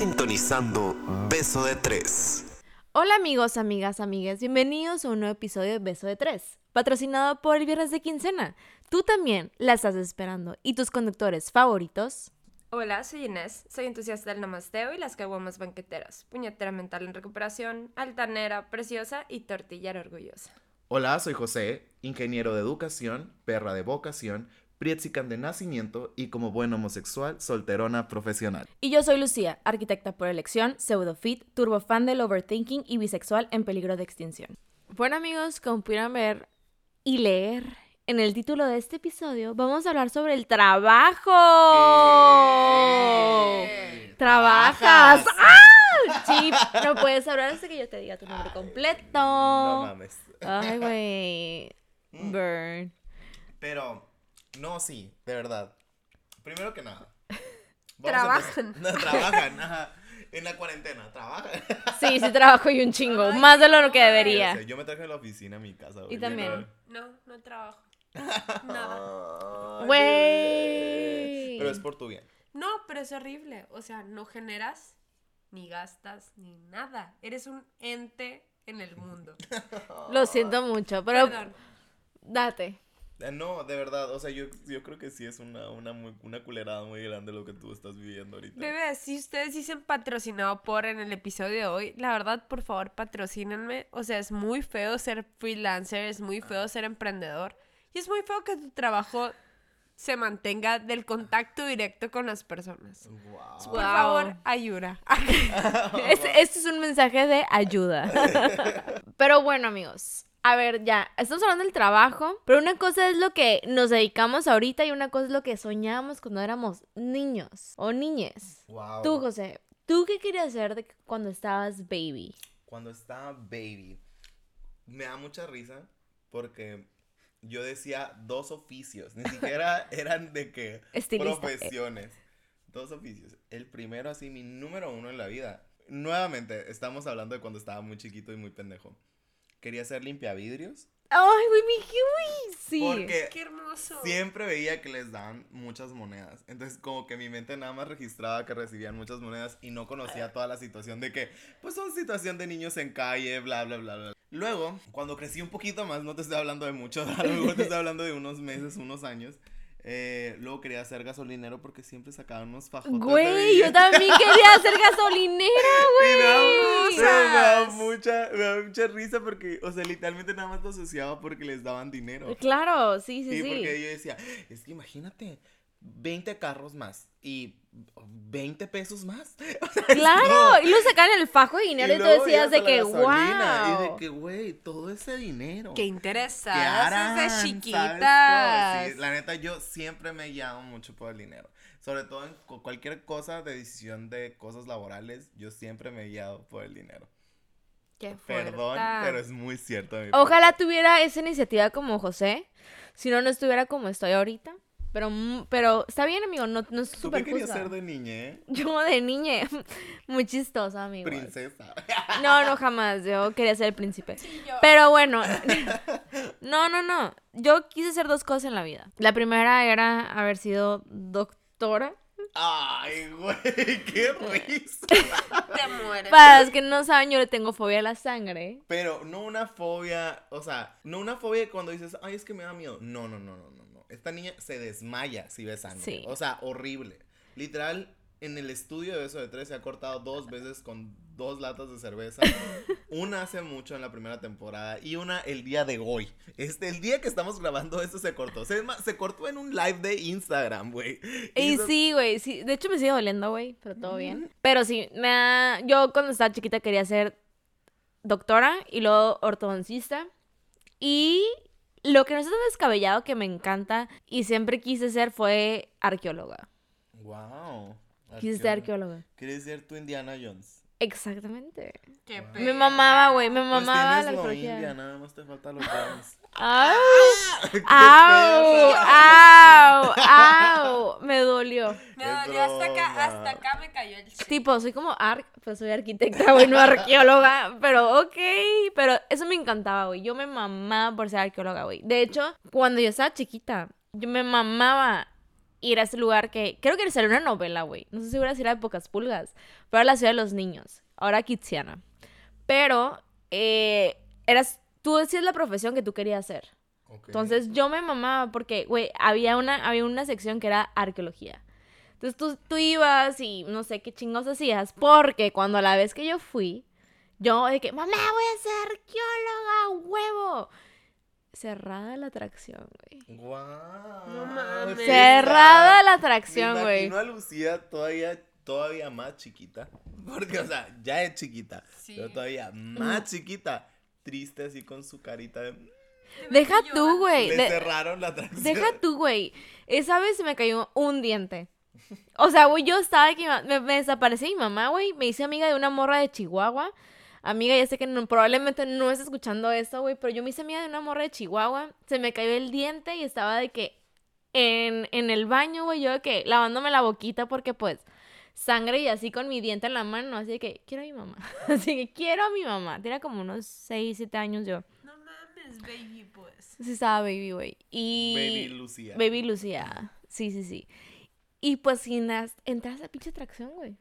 sintonizando Beso de Tres. Hola amigos, amigas, amigas, bienvenidos a un nuevo episodio de Beso de Tres, patrocinado por el Viernes de Quincena. Tú también la estás esperando y tus conductores favoritos. Hola, soy Inés, soy entusiasta del namasteo y las caguamas banqueteras, puñetera mental en recuperación, altanera, preciosa y tortillera orgullosa. Hola, soy José, ingeniero de educación, perra de vocación, prietzican de nacimiento y como buen homosexual, solterona profesional. Y yo soy Lucía, arquitecta por elección, pseudofit, turbofan del overthinking y bisexual en peligro de extinción. Bueno amigos, como pudieron ver y leer en el título de este episodio, vamos a hablar sobre el trabajo. Trabajas. Trabajas. ¡Ah! Sí, no puedes hablar hasta que yo te diga tu nombre completo. No mames. Ay, güey. Burn. Pero, no, sí, de verdad. Primero que nada. Trabajan. No, trabajan, ajá. En la cuarentena, trabajan. Sí, sí trabajo y un chingo. Más de lo que debería. Yo me traje la oficina a mi casa. güey, Y también. No, no trabajo. Nada. Güey. Pero es por tu bien. No, pero es horrible. O sea, no generas, ni gastas, ni nada. Eres un ente en el mundo. Lo siento mucho, pero Perdón. date. Eh, No, de verdad, o sea, yo, yo creo que sí es una, una, muy- una culerada muy grande lo que tú estás viviendo ahorita. Bebé, si ustedes dicen patrocinado por en el episodio de hoy, la verdad, por favor, patrocínenme. O sea, es muy feo ser freelancer, es muy feo ser emprendedor. Y es muy feo que tu trabajo se mantenga del contacto directo con las personas. Wow. Por favor, ayuda. Este, este es un mensaje de ayuda. Pero bueno, amigos. A ver, ya, estamos hablando del trabajo, pero una cosa es lo que nos dedicamos ahorita y una cosa es lo que soñábamos cuando éramos niños o niñes. Wow. Tú, José, ¿tú qué querías hacer de cuando estabas baby? Cuando estaba baby, me da mucha risa porque yo decía dos oficios, ni siquiera eran de que Estilista. profesiones. Dos oficios. El primero, así, mi número uno en la vida. Nuevamente, estamos hablando de cuando estaba muy chiquito y muy pendejo. Quería ser limpiavidrios. Ay, güey, mi uy, sí. Porque Qué hermoso. Siempre veía que les daban muchas monedas. Entonces, como que mi mente nada más registraba que recibían muchas monedas y no conocía toda la situación de que, pues, son situación de niños en calle, bla, bla, bla, bla. Luego, cuando crecí un poquito más, no te estoy hablando de mucho, a lo mejor te estoy hablando de unos meses, unos años. Eh, luego quería ser gasolinero porque siempre sacaban unos fajotes. Güey, yo también quería ser gasolinera, Y me güey. me daba mucha, me daba mucha risa porque, o sea, literalmente nada más lo asociaba porque les daban dinero. Claro, sí, sí, Sí, sí. porque yo decía, es que imagínate, 20 carros más y 20 pesos más. O sea, es Claro, como- y lo sacaban el fajo de dinero y, tú luego decías de que, gasolina, Y de wow. que, güey, todo ese dinero. Qué ¿qué interesadas harán? desde. Sí, la neta, yo siempre me llamo mucho por el dinero. Sobre todo en cu- cualquier cosa de decisión de cosas laborales, yo siempre me he guiado por el dinero. Qué Perdón, fuerta. pero es muy cierto. Ojalá tuviera esa iniciativa como José, si no, no estuviera como estoy ahorita. Pero, mm, pero está bien, amigo, no, no es ¿Tú súper qué querías ser de niña, eh? Yo de niña, muy chistosa, amigo. Princesa. No, no, jamás. Yo quería ser el príncipe. Pero bueno, no, no, no. Yo quise hacer dos cosas en la vida. La primera era haber sido doctora. Ay, güey, qué risa. Te mueres. Para los que no saben, yo le tengo fobia a la sangre. Pero no una fobia, o sea, no una fobia cuando dices, ay, es que me da miedo. No, no, no, no, no. Esta niña se desmaya si ve sangre. Sí. O sea, horrible. Literal, en el estudio de eso de tres se ha cortado dos veces con dos latas de cerveza. una hace mucho en la primera temporada y una el día de hoy. Este, el día que estamos grabando esto se cortó. Se, cortó en un live de Instagram, güey. Y eso- sí, güey, sí. De hecho, me sigue doliendo, güey, pero todo bien. Pero sí, me da... yo cuando estaba chiquita quería ser doctora y luego ortodoncista. Y lo que no es tan descabellado que me encanta y siempre quise ser fue arqueóloga. Wow. Quise ser arqueóloga. ¿Quieres ser tu Indiana Jones? Exactamente. Qué Me pena. mamaba, güey, me Pues mamaba la. India, nada más te falta los Jones. ¡Au! ¡Qué ¡Au! perra! ¡Au! ¡Au! Me dolió. Me dolió hasta acá, hasta acá me cayó el chip. Tipo, soy como ar... Pues soy arquitecta, güey, no arqueóloga. Pero ok. Pero eso me encantaba, güey. Yo me mamaba por ser arqueóloga, güey. De hecho, cuando yo estaba chiquita, yo me mamaba ir a ese lugar que creo que salió una novela, güey. No sé segura si era de pocas pulgas, pero era la ciudad de los niños, ahora Kitsiana. Pero eh, eras, tú decías la profesión que tú querías hacer. Entonces yo me mamaba porque, güey, había una, había una sección que era arqueología. Entonces tú, tú ibas y no sé qué chingos hacías, porque cuando a la vez que yo fui, yo de que, mamá, voy a ser arqueóloga, huevo. Cerrada la atracción, güey. Guau. No mames. Cerrada la atracción, güey. imagino a Lucía todavía, todavía más chiquita. Porque, o sea, ya es chiquita. Sí. Pero todavía más chiquita. Triste así con su carita de... Deja tú, güey. Le de- cerraron la atracción. Deja tú, güey. Esa vez se me cayó un diente. O sea, güey, yo estaba ma- me, me desaparecí mi mamá, güey. Me hice amiga de una morra de Chihuahua. Amiga, ya sé que no- probablemente no estés escuchando esto, güey, pero yo me hice amiga de una morra de Chihuahua. Se me cayó el diente y estaba de que en, en el baño, güey, yo de que lavándome la boquita porque pues sangre y así con mi diente en la mano, así de que quiero a mi mamá. Así que quiero a mi mamá. Tenía como unos 6, 7 años yo. No mames, baby, pues. Sí estaba baby, güey. Y... Baby Lucía. Baby Lucía. Sí, sí, sí. Y pues sin las... entras a pinche atracción, güey.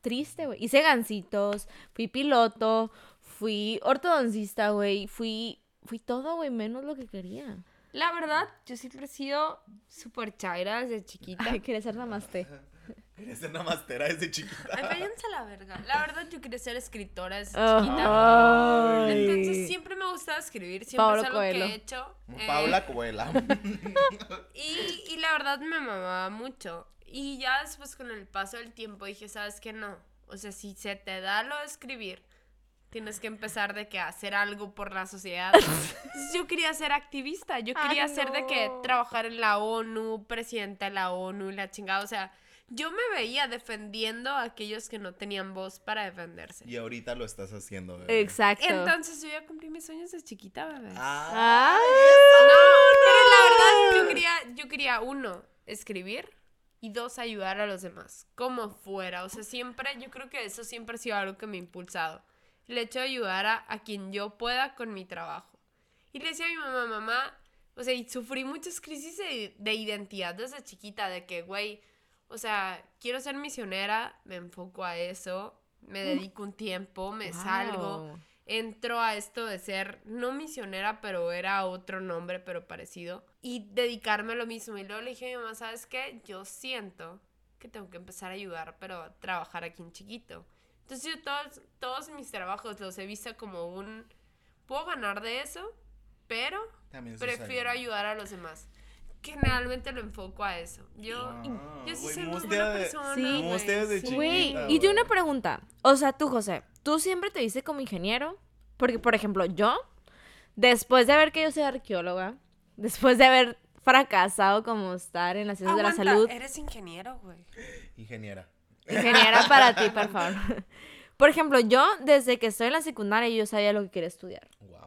Triste, güey. Hice gancitos, fui piloto, fui ortodoncista, güey. Fui, fui todo, güey, menos lo que quería. La verdad, yo siempre he sido súper chaira desde chiquita. Ay, quería ser namaste. Quería ser una mastera desde chiquita. Ay, váyanse a la verga. La verdad, yo quería ser escritora desde chiquita. Ay. Entonces siempre me gustaba escribir, siempre es algo Coelho. que he hecho. eh, Paula Coela. y, y la verdad me mamaba mucho. Y ya después con el paso del tiempo dije, ¿sabes qué? No. O sea, si se te da lo de escribir, tienes que empezar de que hacer algo por la sociedad. Entonces yo quería ser activista, yo Ay, quería ser de que trabajar en la ONU, presidenta de la ONU y la chingada. O sea, yo me veía defendiendo a aquellos que no tenían voz para defenderse. Y ahorita lo estás haciendo, bebé. Exacto. Entonces yo ya cumplí mis sueños de chiquita, bebé. Ah, Ay. No, pero la verdad yo quería, yo quería uno, escribir y dos, ayudar a los demás, como fuera. O sea, siempre, yo creo que eso siempre ha sido algo que me ha impulsado. El hecho de ayudar a, a quien yo pueda con mi trabajo. Y le decía a mi mamá, mamá, o sea, y sufrí muchas crisis de, de identidad desde chiquita, de que, güey, o sea, quiero ser misionera, me enfoco a eso, me dedico un tiempo, me salgo entro a esto de ser no misionera, pero era otro nombre, pero parecido, y dedicarme a lo mismo. Y luego le dije a mi mamá, ¿sabes qué? Yo siento que tengo que empezar a ayudar, pero a trabajar aquí en chiquito. Entonces yo todos, todos mis trabajos los he visto como un... Puedo ganar de eso, pero prefiero ayudar a los demás. Generalmente lo enfoco a eso. Yo, Wow. yo sí Güey, soy muy buena de- persona. Sí. güey. Güey, y yo una pregunta. O sea, tú, José, ¿tú siempre te viste como ingeniero? Porque, por ejemplo, yo, después de ver que yo soy arqueóloga, después de haber fracasado como estar en las ciencias de la salud, Eres ingeniero, güey. Ingeniera. ingeniera para ti, por favor. Por ejemplo, yo, desde que estoy en la secundaria, yo sabía lo que quería estudiar. Wow.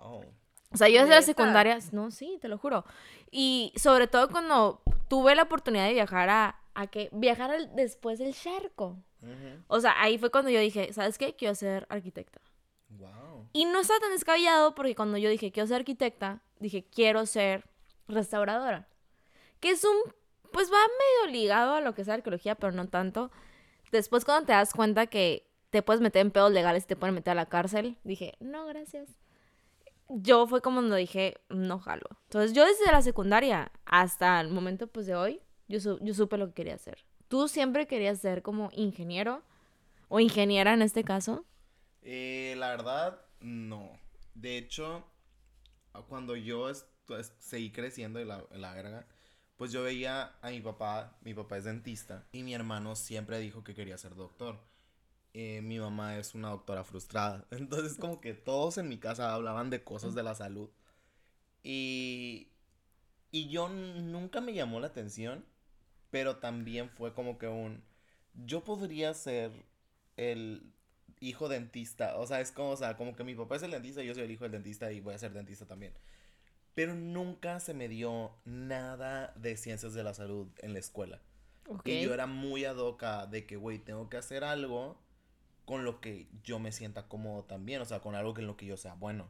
O sea, yo desde la secundaria, no, sí, te lo juro. Y sobre todo cuando tuve la oportunidad de viajar a, a que viajar al- después del charco. O sea, ahí fue cuando yo dije, ¿sabes qué? Quiero ser arquitecta. Wow. Y no estaba tan descabellado porque cuando yo dije, quiero ser arquitecta, dije, quiero ser restauradora. Que es un, pues va medio ligado a lo que es arqueología, pero no tanto. Después cuando te das cuenta que te puedes meter en pedos legales y te pueden meter a la cárcel, dije, no, gracias. Yo fue como cuando dije, no jalo. Entonces yo desde la secundaria hasta el momento pues de hoy, yo, su- yo supe lo que quería hacer. ¿Tú siempre querías ser como ingeniero? O ingeniera en este caso. Eh, la verdad, no. De hecho, cuando yo est- seguí creciendo en la, en la pues yo veía a mi papá, mi papá es dentista, y mi hermano siempre dijo que quería ser doctor. Eh, mi mamá es una doctora frustrada. Entonces como que todos en mi casa hablaban de cosas de la salud. Y, y yo nunca me llamó la atención, pero también fue como que un... Yo podría ser el hijo dentista. O sea, es como, o sea, como que mi papá es el dentista y yo soy el hijo del dentista y voy a ser dentista también. Pero nunca se me dio nada de ciencias de la salud en la escuela. Y yo era muy adoca de que, güey, tengo que hacer algo con lo que yo me sienta cómodo también. O sea, con algo en lo que yo sea bueno.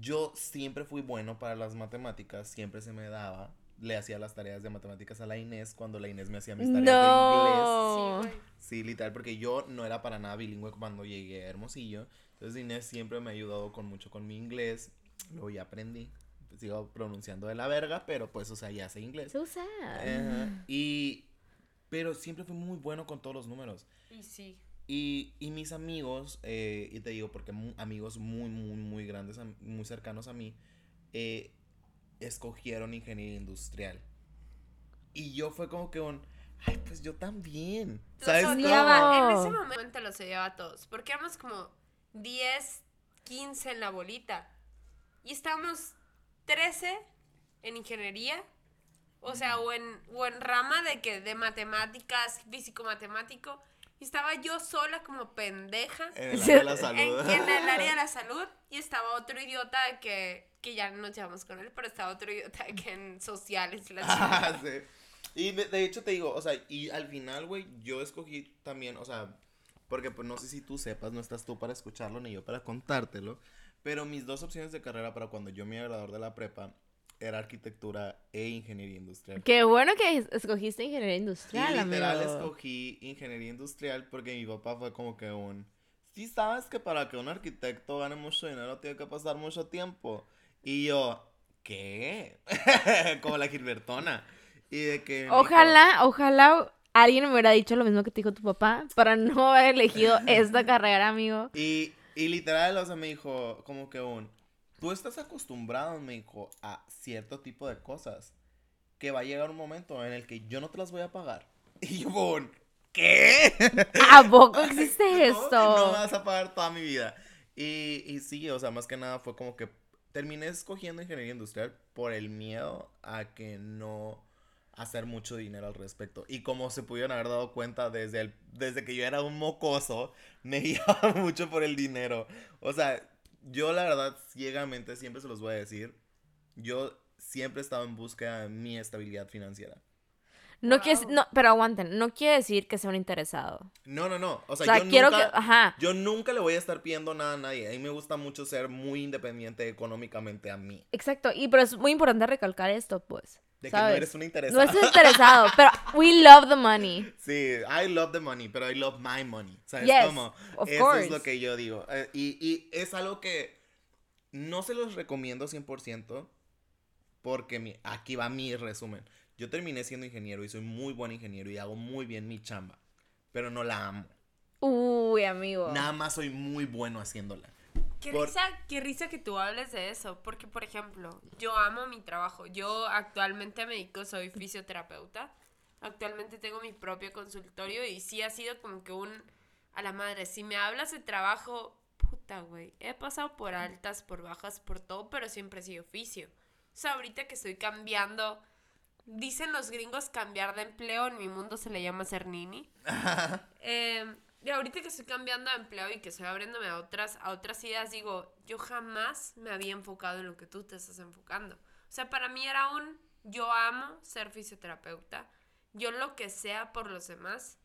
Yo siempre fui bueno para las matemáticas, siempre se me daba le hacía las tareas de matemáticas a la Inés cuando la Inés me hacía mis tareas de inglés. Sí, literal, porque yo no era para nada bilingüe cuando llegué a Hermosillo. Entonces Inés siempre me ha ayudado con mucho con mi inglés. Luego ya aprendí. Sigo pronunciando de la verga, pero pues, o sea, ya sé inglés. So sad. Y... Pero siempre fui muy bueno con todos los números. Y sí. Y, y mis amigos, eh, y te digo, porque amigos muy, muy, muy grandes, muy cercanos a mí, eh, escogieron ingeniería industrial. Y yo fue como que un, ay, pues yo también. ¿Sabes Los odiaba. En ese momento los odiaba a todos. Porque éramos como 10, 15 en la bolita. Y estábamos 13 en ingeniería. O sea, o en, o en rama de que de matemáticas, físico-matemático. Y estaba yo sola como pendeja En el área de la salud. en el área de la salud. Y estaba otro idiota que, que ya no nos llevamos con él, pero estaba otro idiota que en sociales. y la. Ah, sí. Y de, de hecho te digo, o sea, y al final, güey, yo escogí también, o sea, porque pues no sé si tú sepas, no estás tú para escucharlo ni yo para contártelo, pero mis dos opciones de carrera para cuando yo me iba a graduar de la prepa era arquitectura e ingeniería industrial. Qué bueno que es- escogiste ingeniería industrial, literal amigo. escogí ingeniería industrial porque mi papá fue como que un... Sí sabes que para que un arquitecto gane mucho dinero tiene que pasar mucho tiempo. Y yo, ¿qué? como la Gilbertona. Y de que... Ojalá, ojalá alguien me hubiera dicho lo mismo que te dijo tu papá para no haber elegido esta carrera, amigo. Y, y literal, o sea, me dijo como que un... Tú estás acostumbrado, me dijo, a cierto tipo de cosas. Que va a llegar un momento en el que yo no te las voy a pagar. Y yo, un... ¿Qué? ¿A poco existe ¿Cómo que esto? No me vas a pagar toda mi vida. Y, y sí, o sea, más que nada fue como que terminé escogiendo ingeniería industrial por el miedo a que no hacer mucho dinero al respecto. Y como se pudieron haber dado cuenta desde, el, desde que yo era un mocoso, me guiaba mucho por el dinero. O sea, yo la verdad, ciegamente, siempre se los voy a decir, yo siempre he estado en búsqueda de mi estabilidad financiera. No quiere, Wow. no, pero aguanten, no quiere decir que sea un interesado. No, no, no. O O sea, sea, yo quiero nunca... que, ajá, Yo nunca le voy a estar pidiendo nada a nadie. A mí me gusta mucho ser muy independiente económicamente a mí. exacto, y pero es muy importante recalcar esto, pues, De que no eres una No interesada. es interesado, pero we love the money. Sí, I love the money, pero I love my money. ¿Sabes Yes, cómo? of Eso course. es lo que yo digo. Eh, y, y es algo que no se los recomiendo 100% porque mi- aquí va mi resumen. Yo terminé siendo ingeniero y soy muy buen ingeniero y hago muy bien mi chamba, pero no la amo. Uy, amigo. Nada más soy muy bueno haciéndola. Qué Por- risa, qué risa que tú hables de eso, porque por ejemplo, yo amo mi trabajo. Yo actualmente me dedico, soy fisioterapeuta. Actualmente tengo mi propio consultorio y sí ha sido como que un a la madre. Si me hablas de trabajo, puta, güey. He pasado por altas, por bajas, por todo, pero siempre he sido oficio. O sea, ahorita que estoy cambiando, dicen los gringos cambiar de empleo, en mi mundo se le llama ser nini. Eh, y ahorita que estoy cambiando de empleo y que estoy abriéndome a otras, a otras ideas, digo, yo jamás me había enfocado en lo que tú te estás enfocando. O sea, para mí era un, yo amo ser fisioterapeuta, yo lo que sea por los demás.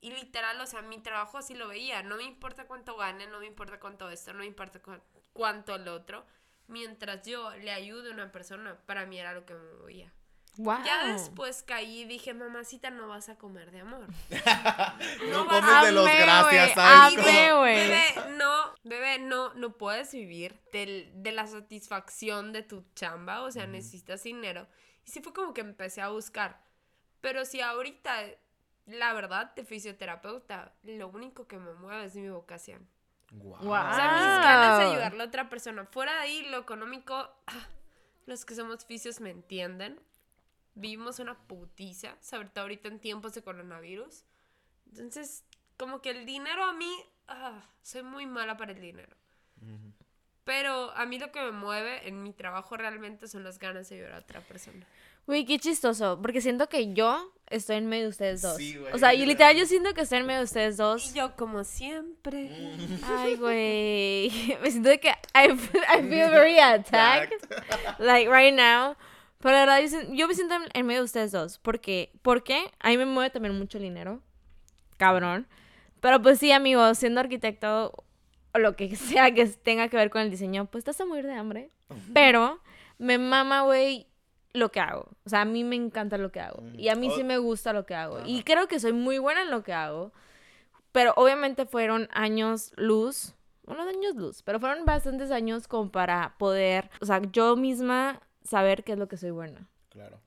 Y literal, o sea, mi trabajo así lo veía. No me importa cuánto gane, no me importa cuánto esto, no me importa cu- cuánto el otro. Mientras yo le ayude a una persona, para mí era lo que me movía. Wow. Ya después caí y dije, mamacita, no vas a comer de amor. No, No comes de los Amé, gracias, güey, ¿sabes? amé. Bebé, no, bebé, no, no puedes vivir del- de la satisfacción de tu chamba, o sea, necesitas dinero. Y sí fue como que empecé a buscar. Pero si ahorita, la verdad, de fisioterapeuta, lo único que me mueve es mi vocación. Guau. Guau. O sea, mis ganas de Wow. ayudarle a otra persona. Fuera de ahí, lo económico, ah, los que somos fisios me entienden. Vivimos una putiza, sobre todo ahorita en tiempos de coronavirus. Entonces, como que el dinero a mí, ah, soy muy mala para el dinero. Ujú. Pero a mí lo que me mueve en mi trabajo realmente son las ganas de ayudar a otra persona. Güey, qué chistoso, porque siento que yo estoy en medio de ustedes dos. Sí, güey, o sea, y literal. yo siento que estoy en medio de ustedes Y dos. yo, como siempre. Mm. Ay, güey. Me siento de que I, feel- I feel very attacked. like right now. Pero la verdad, yo, me siento en, medio de ustedes dos. Porque, ¿Por qué? A mí me mueve también mucho el dinero. Cabrón. Pero pues sí, amigo, siendo arquitecto o lo que sea que tenga que ver con el diseño, pues vas a morir de hambre. Pero me mama, güey, lo que hago. O sea, a mí me encanta lo que hago. Y a mí sí me gusta lo que hago. Y creo que soy muy buena en lo que hago. Pero obviamente fueron años luz. Bueno, años luz. Pero fueron bastantes años como para poder, o sea, yo misma saber qué es lo que soy buena. Claro.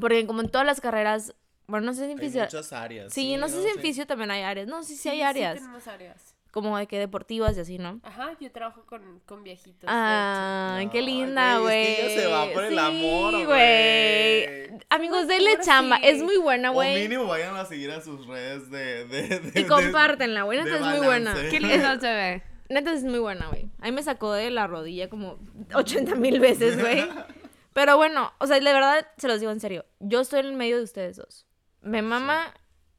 Porque como en todas las carreras, bueno, no sé si en Hay fisio... muchas áreas. Sí, no sé si en sí. fisio también hay áreas. No, sí, sí, hay Sí, áreas. tenemos áreas. Como de que deportivas y así, ¿no? Ajá, yo trabajo con, con viejitos. Ay, qué linda, güey, es que se va por el amor, Sí, güey. Amigos, denle chamba. sí. Es muy buena, O güey. mínimo vayan a seguir a sus redes de... de, de Y compártenla, güey. Neta es muy buena. Qué lindo se ve. Neta es muy buena, güey. A mí me sacó de la rodilla como 80 mil veces, güey. Pero bueno, o sea, de verdad, se los digo en serio. Yo estoy en el medio de ustedes dos. Me mama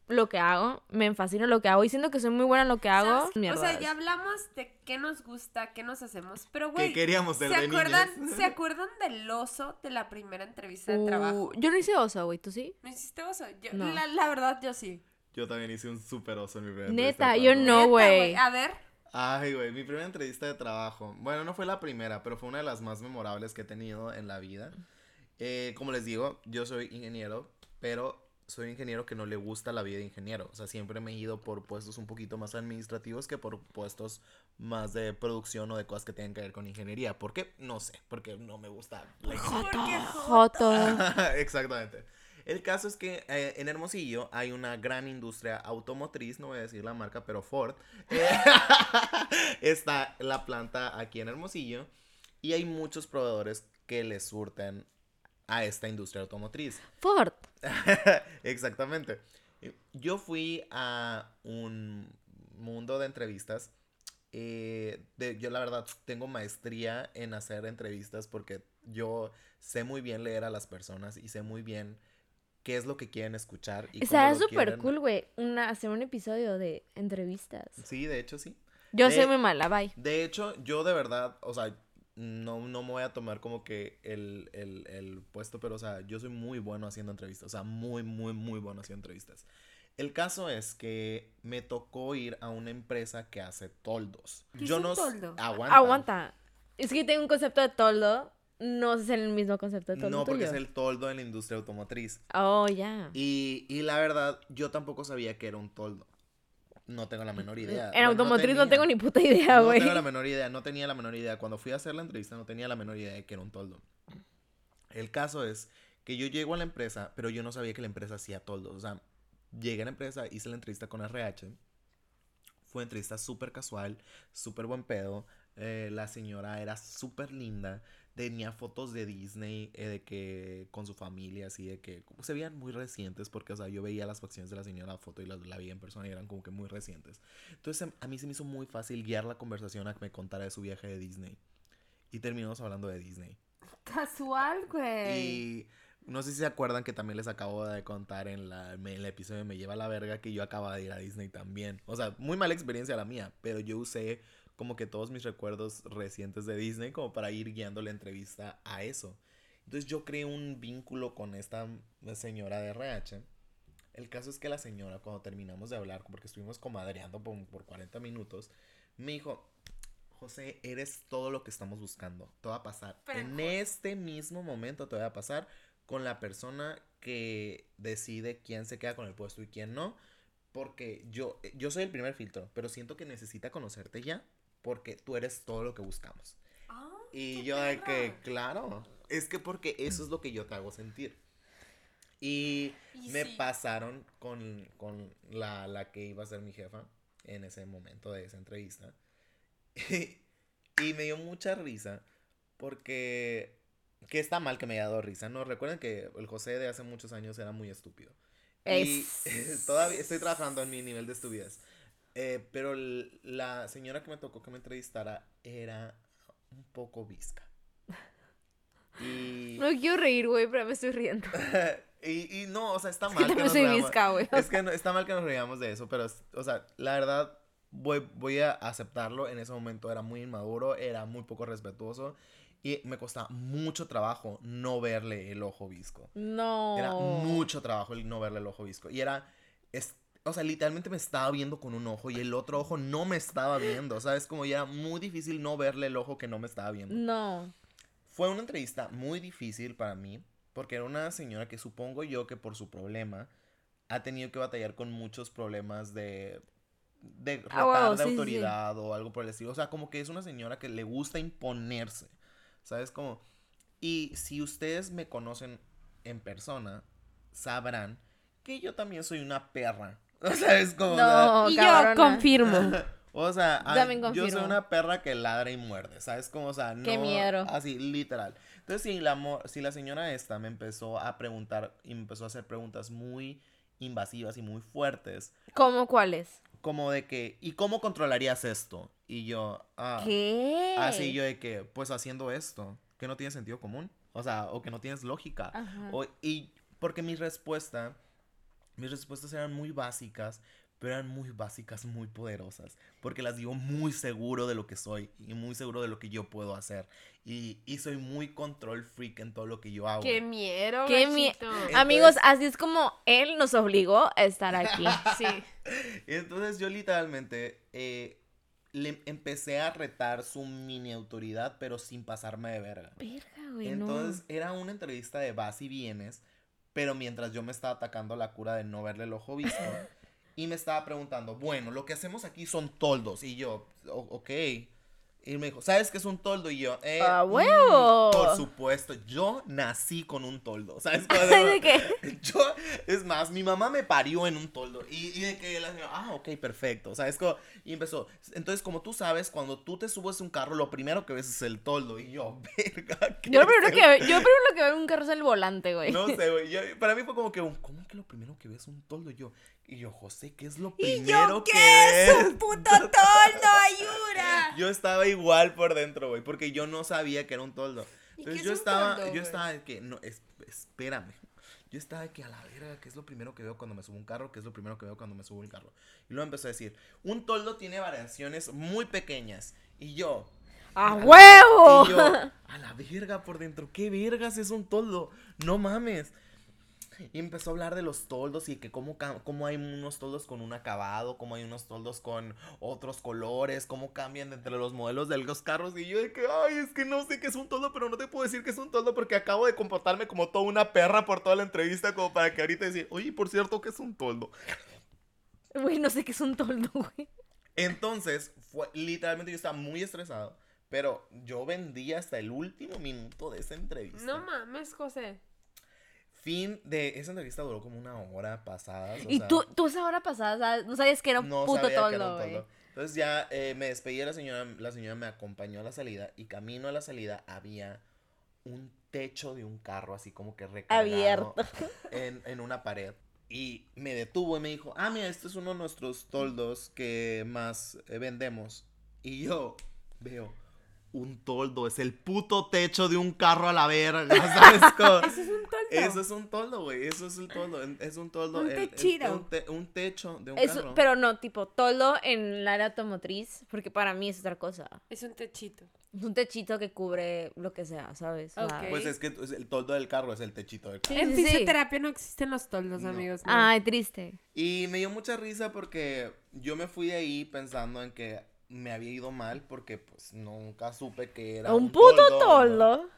lo que hago, me fascina lo que hago. Y siento que soy muy buena en lo que hago. ¿Sabes? O sea, ya hablamos de qué nos gusta, qué nos hacemos, pero güey, Que queríamos ¿se de acuerdan, niñas. ¿se acuerdan del oso de la primera entrevista de Uh, trabajo? yo no hice oso, güey. ¿Tú sí? ¿No hiciste oso? Yo- No. la, la verdad, yo sí. Yo también hice un super oso en mi primera Neta, de yo no, güey. A ver, Ay, güey, mi primera entrevista de trabajo. Bueno, no fue la primera, pero fue una de las más memorables que he tenido en la vida. Eh, como les digo, yo soy ingeniero, pero soy ingeniero que no le gusta la vida de ingeniero. O sea, siempre me he ido por puestos un poquito más administrativos que por puestos más de producción o de cosas que tengan que ver con ingeniería. ¿Por qué? No sé, porque no me gusta la porque Joto. Exactamente. El caso es que eh, en Hermosillo hay una gran industria automotriz, no voy a decir la marca, pero Ford. Eh, está la planta aquí en Hermosillo y hay muchos proveedores que le surten a esta industria automotriz. Ford. Exactamente. Yo fui a un mundo de entrevistas. eh, de- yo la verdad tengo maestría en hacer entrevistas porque yo sé muy bien leer a las personas y sé muy bien qué es lo que quieren escuchar. Y lo súper cool, güey. Una, hacer un episodio de entrevistas. Sí, de hecho sí. Yo De- soy muy mala, bye. De hecho, yo de verdad, o sea, no, no me voy a tomar como que el, el, el puesto, pero o sea, yo soy muy bueno haciendo entrevistas, o sea, muy, muy, muy bueno haciendo entrevistas. El caso es que me tocó ir a una empresa que hace toldos. ¿Qué es yo un no s- toldo? Aguanta. Aguanta. Es que tengo un concepto de toldo. No es el mismo concepto de toldo No, porque tuyo. es el toldo en la industria automotriz. Oh, ya. Y, y la verdad, yo tampoco sabía que era un toldo. No tengo la menor idea. En automotriz no, tenía. tengo ni puta idea, No güey. tengo la menor idea, no tenía la menor idea. Cuando fui a hacer la entrevista no tenía la menor idea de que era un toldo. El caso es que yo llego a la empresa, pero yo no sabía que la empresa hacía toldos. O sea, llegué a la empresa, hice la entrevista con RH. Fue una entrevista súper casual, súper buen pedo. eh, la señora era súper linda. Tenía fotos de Disney, eh, de que con su familia, así de que se veían muy recientes, porque, o sea, yo veía las facciones de la señora la foto y la, la veía en persona y eran como que muy recientes. Entonces, a mí se me hizo muy fácil guiar la conversación a que me contara de su viaje de Disney. Y terminamos hablando de Disney. Casual, güey. Y no sé si se acuerdan que también les acabo de contar en, la, en el episodio de Me lleva la verga que yo acababa de ir a Disney también. O sea, muy mala experiencia la mía, pero yo usé como que todos mis recuerdos recientes de Disney como para ir guiando la entrevista a eso. Entonces yo creé un vínculo con esta señora de RH. El caso es que la señora, cuando terminamos de hablar, porque estuvimos comadreando por, por 40 minutos, me dijo, José, eres todo lo que estamos buscando. Te va a pasar. Pero, en este mismo momento te va a pasar con la persona que decide quién se queda con el puesto y quién no. Porque yo, yo soy el primer filtro, pero siento que necesita conocerte ya porque tú eres todo lo que buscamos. Ah, Y yo de que, claro, es que porque eso es lo que yo te hago sentir. Y, Y me sí. pasaron con, con la, la que iba a ser mi jefa en ese momento de esa entrevista. y me dio mucha risa porque... Que está mal que me haya dado risa, ¿no? Recuerden que el José de hace muchos años era muy estúpido. Y Es- todavía estoy trabajando en mi nivel de estupidez. Eh, pero la señora que me tocó que me entrevistara era un poco visca. Y, No quiero reír, güey, pero me estoy riendo. y, y no, o sea, está Es mal. que que también nos soy reamos- visca, güey. Es que no- está mal que nos reíamos de eso, pero, es- o sea, la verdad, voy, voy a aceptarlo. En ese momento era muy inmaduro, era muy poco respetuoso. Y me costaba mucho trabajo no verle el ojo visco. No. Era mucho trabajo el no verle el ojo visco. Y era, es, o sea, literalmente me estaba viendo con un ojo y el otro ojo no me estaba viendo. ¿Sabes? Como ya era muy difícil no verle el ojo que no me estaba viendo. No. Fue una entrevista muy difícil para mí porque era una señora que supongo yo que por su problema ha tenido que batallar con muchos problemas de de Ah, rotar wow, de sí, sí, sí. autoridad o algo por el estilo. O sea, como que es una señora que le gusta imponerse. ¿Sabes? Como... Y si ustedes me conocen en persona, sabrán que yo también soy una perra. O sea, es como... No, y cabrona. yo confirmo. o sea, yo soy una perra que ladra y muerde, ¿sabes? Como, o sea, no... Qué miedo. Así, literal. Entonces, si la, si la señora esta me empezó a preguntar y me empezó a hacer preguntas muy invasivas y muy fuertes, ¿Cómo cuáles? como de que, ¿y cómo controlarías esto? Y yo, ah, ¿Qué? así yo de que, pues haciendo esto, que no tiene sentido común, o sea, o que no tienes lógica. Ajá. O- y porque mi respuesta, mis respuestas eran muy básicas, pero eran muy básicas, muy poderosas, porque las digo muy seguro de lo que soy y muy seguro de lo que yo puedo hacer. Y, y soy muy control freak en todo lo que yo hago. Qué miedo, Qué. Amigos, así es como él nos obligó a estar aquí. Sí. Entonces yo literalmente eh, le empecé a retar su mini autoridad, pero sin pasarme de verga. Verga, güey, Entonces era una entrevista de vas y vienes, pero mientras yo me estaba atacando la cura de no verle el ojo visto. y me estaba preguntando, bueno, lo que hacemos aquí son toldos. Y yo, "O- ok. Y me dijo, ¿sabes qué es un toldo? Y yo, eh, ¡A mm, huevo! por supuesto, yo nací con un toldo. ¿Sabes? cómo? no. ¿De qué? Yo, es más, mi mamá me parió en un toldo. Y, y de que la señora, ah, ok, perfecto. ¿Sabes? Como, y empezó. Entonces, como tú sabes, cuando tú te subes a un carro, lo primero que ves es el toldo. Y yo, verga. ¿qué Yo lo primero el que veo, yo primero lo que veo en un carro es el volante, güey. no sé, güey. yo- Para mí fue como que, ¿cómo que lo primero que ves es un toldo? Y yo, y yo, José, ¿qué es lo ¿Y primero yo que qué es ves? un puto toldo? ¡Ayuda! Yo estaba igual por dentro, güey, porque yo no sabía que era un toldo. ¿Y Entonces yo es un estaba, toldo, yo estaba de que, no, es- espérame. Yo estaba de que a la verga, ¿qué es lo primero que veo cuando me subo un carro? ¿Qué es lo primero que veo cuando me subo al carro? Y luego empezó a decir, un toldo tiene variaciones muy pequeñas. Y yo, ¡A huevo! Y yo, a la verga por dentro, ¿qué vergas es un toldo? No mames. Y empezó a hablar de los toldos y que cómo, ca- cómo hay unos toldos con un acabado, cómo hay unos toldos con otros colores, cómo cambian entre los modelos de los carros. Y yo de que, ay, es que no sé qué es un toldo, pero no te puedo decir que es un toldo porque acabo de comportarme como toda una perra por toda la entrevista, como para que ahorita decir, oye, por cierto, ¿qué es un toldo? Güey, no sé qué es un toldo, güey. Entonces, fue, literalmente yo estaba muy estresado, pero yo vendí hasta el último minuto de esa entrevista. No mames, José. Fin de esa entrevista duró como una hora pasada. Y sea, tú, tú esa hora pasada, no sabías que era un no puto güey. toldo. Entonces ya eh, me despedí de la señora, la señora me acompañó a la salida y camino a la salida había un techo de un carro así como que recargado Abierto. en, en una pared. Y me detuvo y me dijo, ah, mira, este es uno de nuestros toldos que más eh, vendemos. Y yo veo, un toldo, es el puto techo de un carro a la verga, ¿sabes? Como- Eso es un toldo. eso es un toldo, güey. Eso es el toldo. Es un toldo. Un el- el- techito. un, te- un techo de un Eso- carro. pero no, tipo, toldo en el área automotriz, porque para mí es otra cosa. Es un techito. Es un techito que cubre lo que sea, ¿sabes? Pues es que es el toldo del carro es el techito del carro. en sí, sí. fisioterapia no existen los toldos, No. amigos. no. Ay, triste. Y me dio mucha risa porque yo me fui de ahí pensando en que me había ido mal porque pues nunca supe que era Un, puto ¿no? toldo.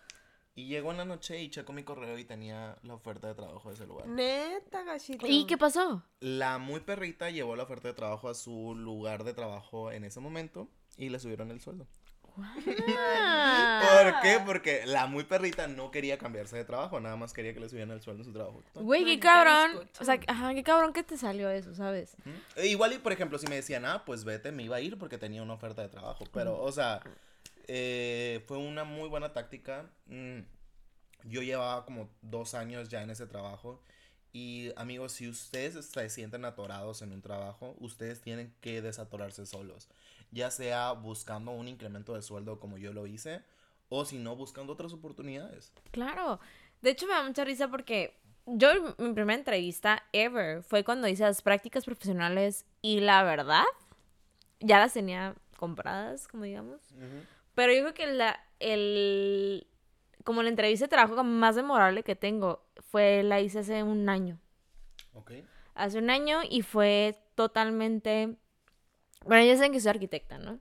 Y llego en la noche y checo mi correo y tenía la oferta de trabajo de ese lugar. Neta, gachito. ¿Y qué pasó? La muy perrita llevó la oferta de trabajo a su lugar de trabajo en ese momento y le subieron el sueldo. ¿Por qué? Porque la muy perrita no quería cambiarse de trabajo, nada más quería que le subieran el sueldo en su trabajo. Güey, qué cabrón. O sea, ajá, qué cabrón que te salió eso, ¿sabes? E Igual y, por ejemplo, si me decían, ah, pues vete, me iba a ir porque tenía una oferta de trabajo. Pero, o sea, eh, fue una muy buena táctica. Mm, Yo llevaba como dos años ya en ese trabajo. Y, amigos, si ustedes se sienten atorados en un trabajo, ustedes tienen que desatorarse solos. Ya sea buscando un incremento de sueldo como yo lo hice, o si no, buscando otras oportunidades. Claro. De hecho, me da mucha risa porque yo, mi primera entrevista ever fue cuando hice las prácticas profesionales y la verdad, ya las tenía compradas, como digamos. Pero yo creo que la, el, como la entrevista de trabajo más memorable que tengo fue, la hice hace un año. Ok. Hace un año y fue totalmente... Bueno, ya saben que soy arquitecta, ¿no?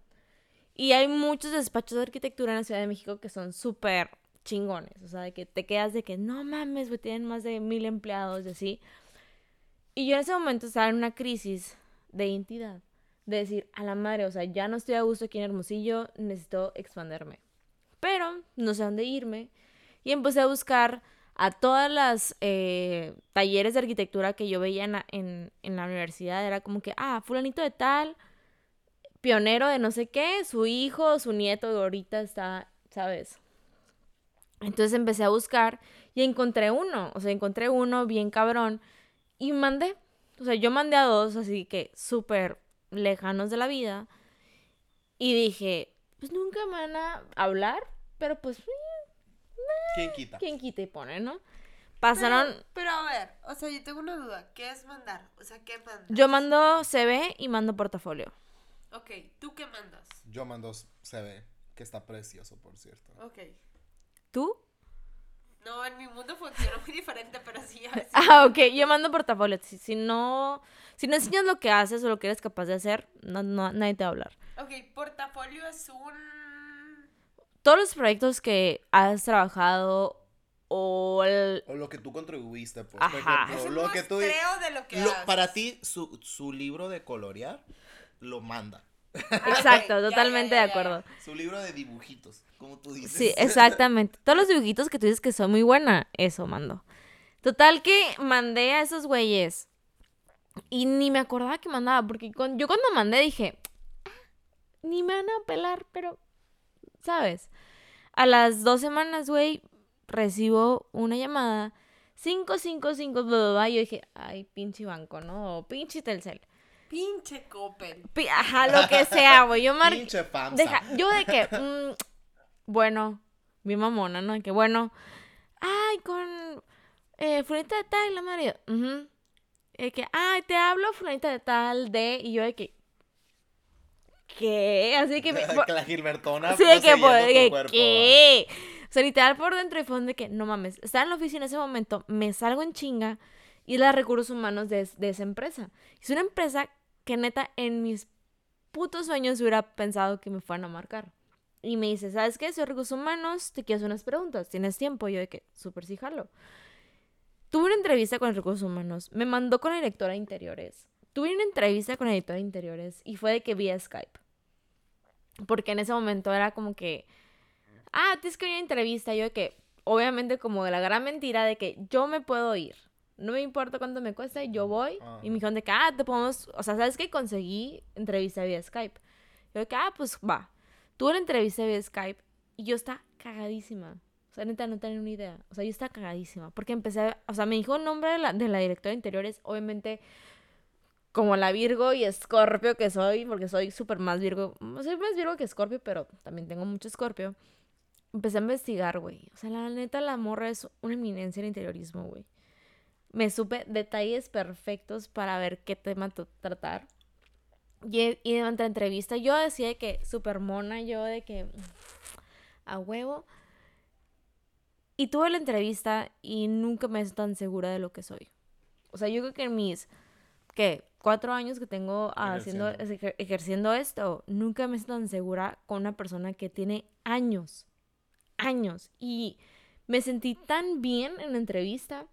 Y hay muchos despachos de arquitectura en la Ciudad de México que son súper chingones. O sea, de que te quedas de que no mames, güey, tienen más de mil empleados y así. Y yo en ese momento estaba en una crisis de identidad. De decir, a la madre, o sea, ya no estoy a gusto aquí en Hermosillo, necesito expanderme. Pero no sé dónde irme. Y empecé a buscar a todas las eh, talleres de arquitectura que yo veía en la, en, en la universidad. Era como que, ah, fulanito de tal, pionero de no sé qué, su hijo, su nieto ahorita está, ¿sabes? Entonces empecé a buscar y encontré uno, o sea, encontré uno bien cabrón y mandé. O sea, yo mandé a dos, así que súper lejanos de la vida. Y dije, pues nunca me van a hablar, pero pues, ¿Quién quita? ¿quién quita y pone, no? Pasaron, Pero, pero a ver, o sea, yo tengo una duda. ¿Qué es mandar? O sea, ¿qué mandas? yo mando CV y mando portafolio. Ok, ¿tú qué mandas? Yo mando CV, que está precioso, por cierto. Ok. ¿Tú? No, en mi mundo funciona muy diferente, pero sí. sí. Ah, ok, yo mando portafolio. Si, si no, si no enseñas lo que haces o lo que eres capaz de hacer, no, no, nadie te va a hablar. Ok, portafolio es un... Todos los proyectos que has trabajado o el- O lo que tú contribuiste, pues. Ajá. Por Es ejemplo, un lo que tú. de lo que lo- haces. para ti, su, su libro de colorear lo manda. Exacto, ok, ya, totalmente ya, de acuerdo. Su libro de dibujitos, como tú dices. Sí, exactamente. Todos los dibujitos que tú dices que son muy buena, eso mando. Total que mandé a esos güeyes y ni me acordaba que mandaba, porque con- yo cuando mandé dije, "Ah, ni me van a pelar, pero, ¿sabes? A las dos semanas, güey, recibo una llamada, 555, bla, bla, bla, y yo dije, ay, pinche banco, ¿no? O pinche Telcel. Pinche Coppel. Ajá, lo que sea, güey. Yo marqué. Pinche FAMSA. Deja, yo de que, mm, bueno, mi mamona, ¿no? De que, bueno, ay, con eh, fulanita de tal, la madre. ujú. De que, ay, te hablo fulanita de tal, de, y yo de que, ¿qué? Así que, me- que la Gilbertona. sí, de que, pues, tu de que, cuerpo. ¿qué? O sea, literal por dentro y fondo de que, no mames, estaba en la oficina en ese momento, me salgo en chinga y la recursos humanos de, de esa empresa. Es una empresa que neta en mis putos sueños hubiera pensado que me fueran a marcar. Y me dice, ¿sabes qué? Soy recursos humanos, te quiero hacer unas preguntas, ¿tienes tiempo? Yo de que, súper sí, jalo. Tuve una entrevista con recursos humanos, me mandó con la directora de interiores. Tuve una entrevista con la directora de interiores y fue de que vía Skype. Porque en ese momento era como que, ah, tienes que ir a una entrevista. Yo de que, obviamente como de la gran mentira de que yo me puedo ir. No me importa cuánto me cueste, yo voy. Y me dijeron de que, ah, te podemos, o sea, ¿sabes qué? Conseguí entrevista vía Skype. Yo de que, ah, pues va. Tuve la entrevista vía Skype y yo estaba cagadísima. O sea, neta, no tenía una idea. O sea, yo estaba cagadísima. Porque empecé, a- o sea, me dijo el nombre de la, de la directora de interiores. Obviamente, como la Virgo y Escorpio que soy, porque soy súper más Virgo. Soy más Virgo que Escorpio, pero también tengo mucho Escorpio. Empecé a investigar, güey. O sea, la neta, la morra es una eminencia en interiorismo, güey. Me supe detalles perfectos para ver qué tema tratar. Y, y durante la entrevista yo decía de que súper mona, yo de que a huevo. Y tuve la entrevista y nunca me he tan segura de lo que soy. O sea, yo creo que en mis, ¿qué? Cuatro años que tengo haciendo, ejer- ejerciendo esto, nunca me he tan segura con una persona que tiene años, años. Y me sentí tan bien en la entrevista.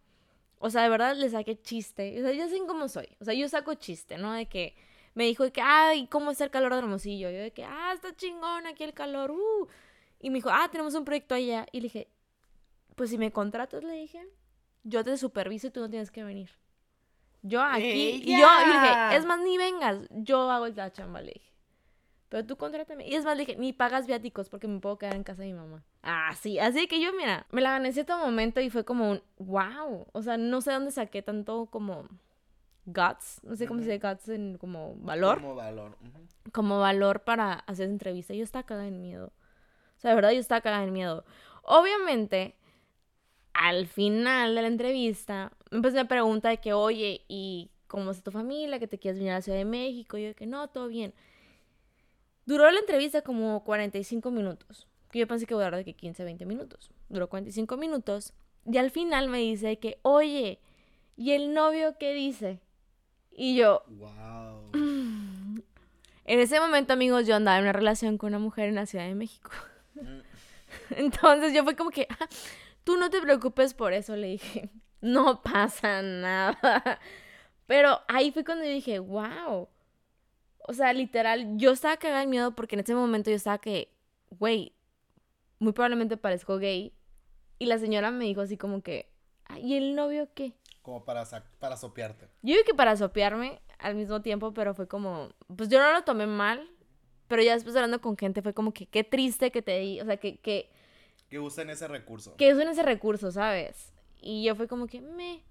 O sea, de verdad le saqué chiste. O sea, ya saben cómo soy. O sea, yo saco chiste, ¿no? De que me dijo de que, ay, ¿cómo está el calor de Hermosillo? Yo de que, ah, está chingón aquí el calor, uh. Y me dijo, ah, tenemos un proyecto allá. Y le dije, pues si me contratas, le dije, yo te superviso y tú no tienes que venir. Yo aquí. Y yo, y le dije, es más, ni vengas, yo hago la chamba, le dije. Pero tú contrátame. Y es más, le dije, ni pagas viáticos porque me puedo quedar en casa de mi mamá. Ah, sí. Así que yo, mira, me la gané en cierto momento y fue como un, wow. O sea, no sé dónde saqué tanto como guts. No sé cómo se dice guts en como valor Como valor. como valor para hacer entrevista. Yo estaba cagada en miedo. O sea, de verdad, yo estaba cagada en miedo. Obviamente, al final de la entrevista, me empezó una pregunta de que, oye, ¿y cómo está tu familia? ¿Que te quieres venir a la Ciudad de México? Y yo de que no, todo bien. Duró la entrevista como 45 minutos. Que yo pensé que iba a durar de que 15, 20 minutos. Duró 45 minutos. Y al final me dice que, oye, ¿y el novio qué dice? Y yo, Wow. en ese momento, amigos, yo andaba en una relación con una mujer en la Ciudad de México. Entonces yo fue como que, "Ah, tú no te preocupes por eso, le dije, no pasa nada. Pero ahí fue cuando yo dije, wow. O sea, literal, yo estaba cagada de miedo porque en ese momento yo estaba que, güey, muy probablemente parezco gay. Y la señora me dijo así como que, "Ay, ¿y el novio qué? Como para, para sopearte. Yo digo que para sopearme al mismo tiempo, pero fue como, pues yo no lo tomé mal, pero ya después hablando con gente fue como que qué triste que te di, o sea, que, que, Que usen ese recurso. que usen ese recurso, ¿sabes? Y yo fue como que, me,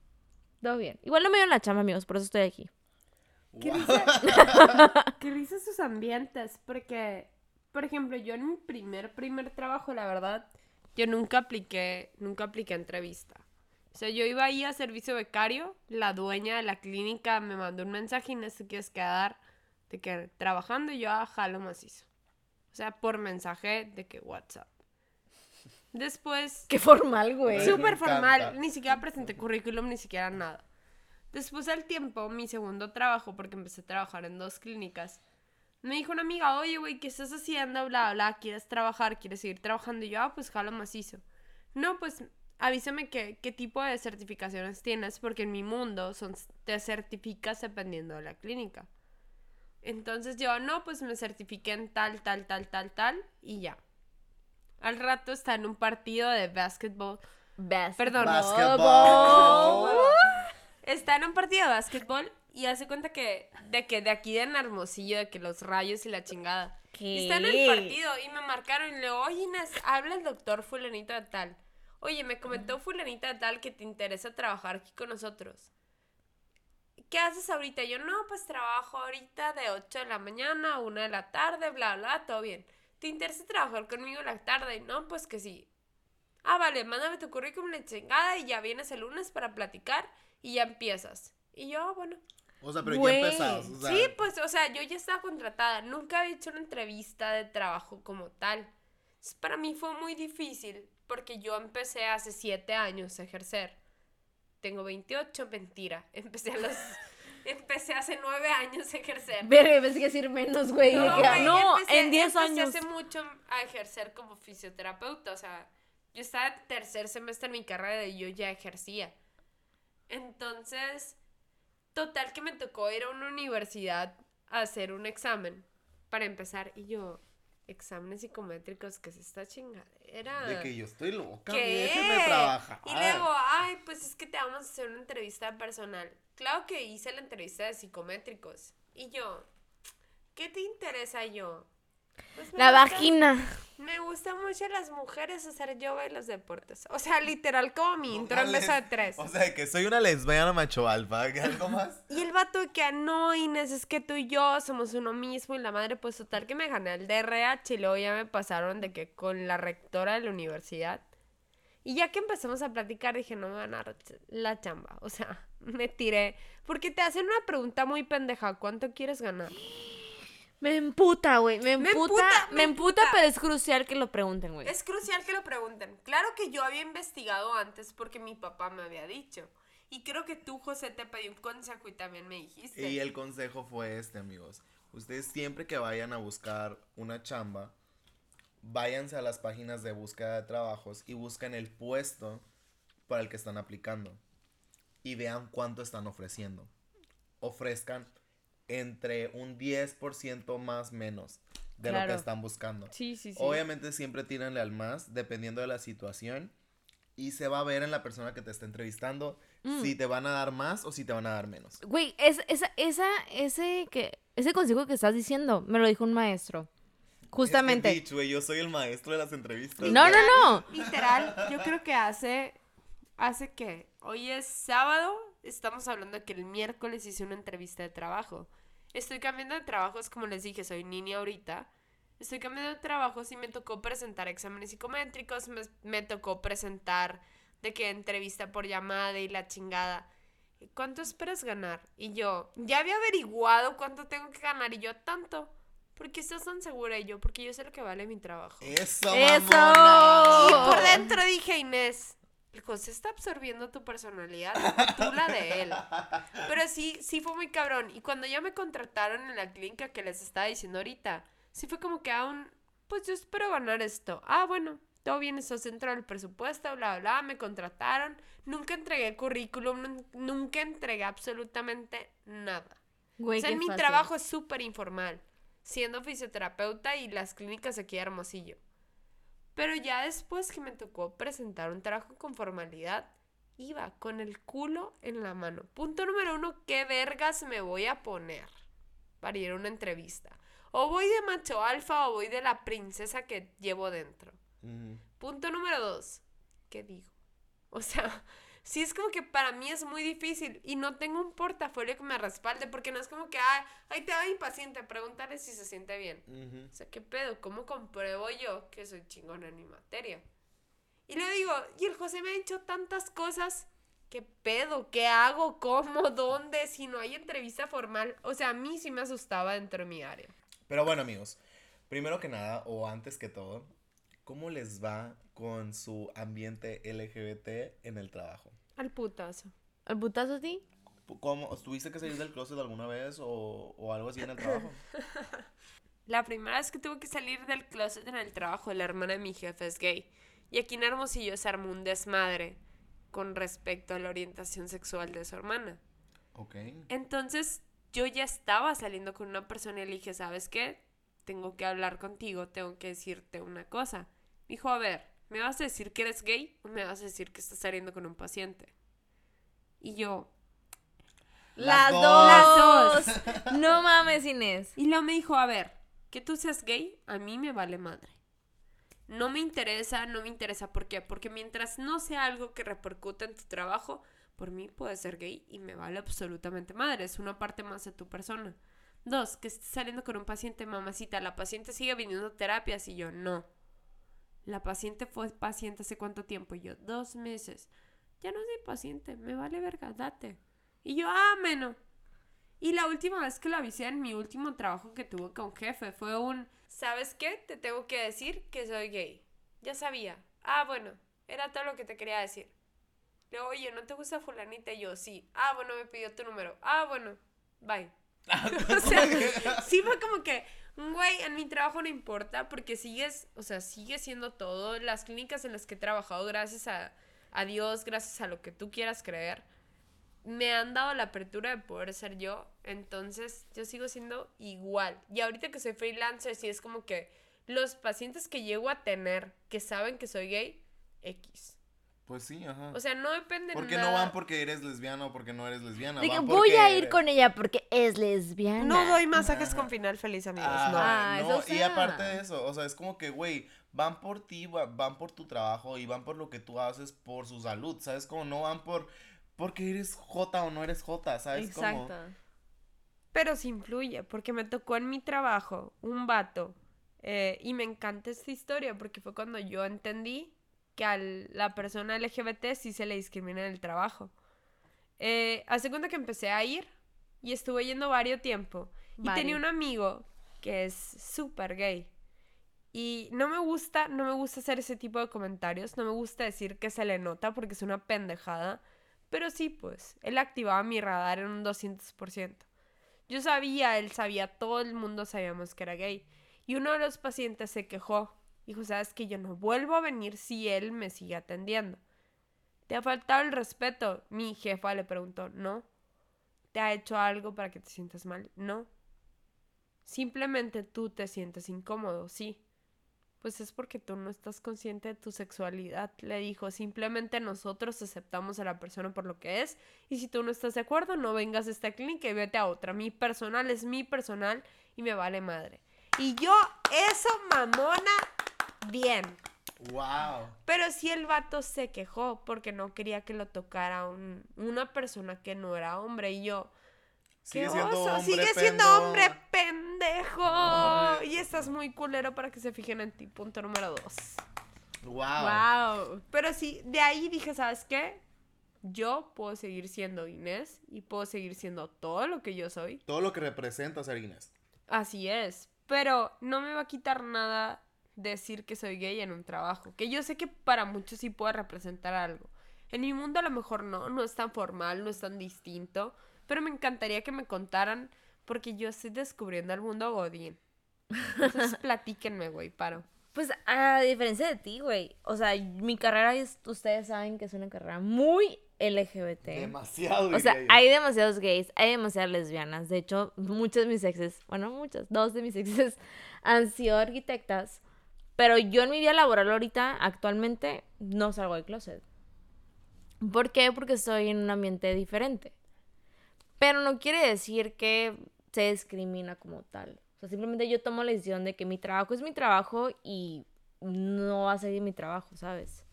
todo bien. Igual no me dieron la chamba, amigos, por eso estoy aquí. ¿Qué Guau. risa, qué risa sus ambientes, porque, por ejemplo, yo en mi primer, primer trabajo, la verdad, yo nunca apliqué, nunca apliqué entrevista. O sea, yo iba ahí a servicio becario, la dueña de la clínica me mandó un mensaje y no se quieres quedar de que trabajando y yo a jalo macizo. O sea, por mensaje de que WhatsApp. Después, Qué formal, güey. Súper formal, ni siquiera presenté currículum, ni siquiera nada. Después al tiempo, mi segundo trabajo, porque empecé a trabajar en dos clínicas, me dijo una amiga, oye, güey, ¿qué estás haciendo? Bla, bla, ¿quieres trabajar? ¿Quieres seguir trabajando? Y yo, ah, pues jalo macizo. No, pues avísame qué, qué tipo de certificaciones tienes, porque en mi mundo son, te certificas dependiendo de la clínica. Entonces yo, no, pues me certifiqué en tal, tal, tal, tal, tal, y ya. Al rato está en un partido de básquetbol. Best. Perdón. Basketball. Está en un partido de básquetbol y hace cuenta que de que de aquí de Hermosillo, de que los rayos y la chingada. ¿Qué? Está en el partido y me marcaron y le digo, oye Inés, habla el doctor fulanito de tal. Oye, me comentó fulanita de tal que te interesa trabajar aquí con nosotros. ¿Qué haces ahorita? Yo, no, pues trabajo ahorita de 8 de la mañana a 1 de la tarde, bla, bla, todo bien. ¿Te interesa trabajar conmigo en la tarde? No, pues que sí. Ah, vale, mándame tu currículum de chingada y ya vienes el lunes para platicar y ya empiezas. Y yo, "Ah, bueno. O sea, pero Güey. ya. O sea, Sí, pues, o sea, yo ya estaba contratada. Nunca había hecho una entrevista de trabajo como tal. Entonces, para mí fue muy difícil porque yo empecé hace siete años a ejercer. Tengo 28, mentira. Empecé a los... empecé hace nueve años a ejercer. Verga, pensé que decir menos, güey. que, no, empecé- en 10 empecé años. hace mucho a ejercer como fisioterapeuta. O sea, yo estaba en tercer semestre en mi carrera y yo ya ejercía. Entonces, total que me tocó ir a una universidad a hacer un examen para empezar. Y yo, exámenes psicométricos, ¿qué es esta chingadera? De que yo estoy loca, ¿Qué? trabajar. Y luego, ay, pues es que te vamos a hacer una entrevista personal. Claro que hice la entrevista de psicométricos. Y yo, ¿qué te interesa yo? Pues La gusta- vagina. Me gustan mucho las mujeres hacer yoga y los deportes. O sea, literal como mi intro de les- tres. O sea, que soy una lesbiana macho alfa. ¿qué algo más? Y el vato de que no, Inés, es que tú y yo somos uno mismo y la madre, pues total que me gané el DRH y luego ya me pasaron de que con la rectora de la universidad. Y ya que empezamos a platicar dije, no me van a dar la chamba. O sea, me tiré. Porque te hacen una pregunta muy pendeja, ¿cuánto quieres ganar? Me emputa, güey. Me Me emputa, me emputa. pero es crucial que lo pregunten, güey. Es crucial que lo pregunten. Claro que yo había investigado antes porque mi papá me había dicho. Y creo que tú, José, te pedí un consejo y también me dijiste. Y el consejo fue este, amigos. Ustedes siempre que vayan a buscar una chamba, váyanse a las páginas de búsqueda de trabajos y busquen el puesto para el que están aplicando. Y vean cuánto están ofreciendo. Ofrezcan entre un 10% más menos de lo Claro. que están buscando. Sí, sí, sí. Obviamente siempre tírenle al más, dependiendo de la situación. Y se va a ver en la persona que te está entrevistando Mm. si te van a dar más o si te van a dar menos. Güey, es, esa, esa, ese, que, ese consejo que estás diciendo me lo dijo un maestro. Justamente. Es que, bitch, güey, yo soy el maestro de las entrevistas. no, no, no. Literal, yo creo que hace. Hace que. Hoy es sábado. Estamos hablando de que el miércoles hice una entrevista de trabajo. Estoy cambiando de trabajos, como les dije, soy niña ahorita. Estoy cambiando de trabajos y me tocó presentar exámenes psicométricos. Me, me tocó presentar de que entrevista por llamada y la chingada. ¿Cuánto esperas ganar? Y yo, ya había averiguado cuánto tengo que ganar. Y yo, tanto. ¿Por qué estás tan segura? Y yo, porque yo sé lo que vale mi trabajo. Eso, ¡Eso! mamona. Y por dentro dije, Inés, el José está absorbiendo tu personalidad, tú la de él. Pero sí, sí fue muy cabrón. Y cuando ya me contrataron en la clínica que les estaba diciendo ahorita, sí fue como que aún, pues yo espero ganar esto. Ah, bueno, todo bien, estás dentro del presupuesto, bla, bla, bla, me contrataron. Nunca entregué currículum, nun- nunca entregué absolutamente nada. Güey, o sea, en mi fácil. trabajo es súper informal, siendo fisioterapeuta y las clínicas aquí de Hermosillo. Pero ya después que me tocó presentar un trabajo con formalidad, iba con el culo en la mano. Punto número uno, ¿qué vergas me voy a poner para ir a una entrevista? O voy de macho alfa o voy de la princesa que llevo dentro. Punto número dos, ¿qué digo? O sea, sí es como que para mí es muy difícil y no tengo un portafolio que me respalde porque no es como que, ah, ahí te va impaciente, pregúntale si se siente bien. O sea, ¿qué pedo? ¿Cómo compruebo yo que soy chingona en mi materia? Y le digo, y el José me ha dicho tantas cosas. ¿Qué pedo? ¿Qué hago? ¿Cómo? ¿Dónde? Si no hay entrevista formal. O sea, a mí sí me asustaba dentro de mi área. Pero bueno, amigos, primero que nada, o antes que todo, ¿cómo les va con su ambiente LGBT en el trabajo? Al putazo. ¿El putazo sí? ¿Cómo? ¿Tuviste que salir del closet alguna vez o, o algo así en el trabajo? La primera vez que tuve que salir del closet en el trabajo, la hermana de mi jefe es gay. Y aquí en Hermosillo se armó un desmadre con respecto a la orientación sexual de su hermana. Ok. Entonces yo ya estaba saliendo con una persona y le dije, ¿sabes qué? Tengo que hablar contigo, tengo que decirte una cosa. Me dijo, a ver, ¿me vas a decir que eres gay o me vas a decir que estás saliendo con un paciente? Y yo, Las Las dos. dos. No mames, Inés. Y luego me dijo, a ver, que tú seas gay, a mí me vale madre. No me interesa, no me interesa. ¿Por qué? Porque mientras no sea algo que repercuta en tu trabajo, por mí puedes ser gay y me vale absolutamente madre. Es una parte más de tu persona. Dos, que estés saliendo con un paciente, mamacita. La paciente sigue viniendo a terapias y yo no. La paciente fue paciente hace cuánto tiempo y yo, dos meses. Ya no soy paciente, me vale verga, date. Y yo, ah, menos. Y la última vez que lo avisé en mi último trabajo que tuve con jefe fue un, ¿sabes qué? Te tengo que decir que soy gay. Ya sabía. Ah, bueno, era todo lo que te quería decir. Luego, oye, ¿no te gusta fulanita? Y yo, sí. Ah, bueno, me pidió tu número. Ah, bueno, bye. o sea, sí fue como que, güey, en mi trabajo no importa porque sigues, o sea, sigue siendo todo. Las clínicas en las que he trabajado, gracias a, a Dios, gracias a lo que tú quieras creer, me han dado la apertura de poder ser yo. Entonces, yo sigo siendo igual. Y ahorita que soy freelancer, sí es como que los pacientes que llego a tener que saben que soy gay, X. Pues sí, ajá. O sea, no depende Porque nada. no van porque eres lesbiana o porque no eres lesbiana. De que van voy porque a ir eres- con ella porque es lesbiana. No doy masajes con final feliz, amigos. Ah, no. Ah, no, eso y sea. aparte de eso, o sea, es como que, güey, van por ti, va- van por tu trabajo y van por lo que tú haces por su salud, ¿sabes? Como no van por porque eres J o no eres J, ¿sabes? Como- Exacto. Pero sí influye, porque me tocó en mi trabajo un vato. eh, y me encanta esta historia porque fue cuando yo entendí que a la persona LGBT sí se le discrimina en el trabajo. Eh, hace cuenta que empecé a ir y estuve yendo varios tiempo. Y tenía un amigo que es súper gay. Y no me gusta, no me gusta hacer ese tipo de comentarios, no me gusta decir que se le nota porque es una pendejada. Pero sí, pues, él activaba mi radar en un 200%. Yo sabía, él sabía, todo el mundo sabíamos que era gay. Y uno de los pacientes se quejó. Dijo, sabes que yo no vuelvo a venir si él me sigue atendiendo. ¿Te ha faltado el respeto? Mi jefa le preguntó, no. ¿Te ha hecho algo para que te sientas mal? No. Simplemente tú te sientes incómodo, sí. Pues es porque tú no estás consciente de tu sexualidad, le dijo. Simplemente nosotros aceptamos a la persona por lo que es. Y si tú no estás de acuerdo, no vengas a esta clínica y vete a otra. Mi personal es mi personal y me vale madre. Y yo, eso, mamona, bien. Wow. Pero sí el vato se quejó porque no quería que lo tocara un- una persona que no era hombre. Y yo, Sigue ¡qué siendo oso! hombre, ¡Sigue siendo hombre, pendejo! Ay. Y estás muy culero para que se fijen en ti. Punto número dos. Wow. Wow. Pero sí, de ahí dije, ¿sabes qué? Yo puedo seguir siendo Inés y puedo seguir siendo todo lo que yo soy. Todo lo que representa ser Inés. Así es. Pero no me va a quitar nada decir que soy gay en un trabajo. Que yo sé que para muchos sí puede representar algo. En mi mundo a lo mejor no, no es tan formal, no es tan distinto. Pero me encantaría que me contaran porque yo estoy descubriendo el mundo Godín. Entonces platíquenme, güey, paro. Pues a diferencia de ti, güey. O sea, mi carrera, es, ustedes saben que es una carrera muy LGBT. Demasiado. O sea, hay demasiados gays, hay demasiadas lesbianas. De hecho, muchas de mis exes, bueno, muchas, dos de mis exes han sido arquitectas. Pero yo en mi vida laboral ahorita, actualmente, no salgo del closet. ¿Por qué? Porque estoy en un ambiente diferente. Pero no quiere decir que se discrimina como tal. O sea, simplemente yo tomo la decisión de que mi trabajo es mi trabajo y no va a seguir mi trabajo, ¿sabes?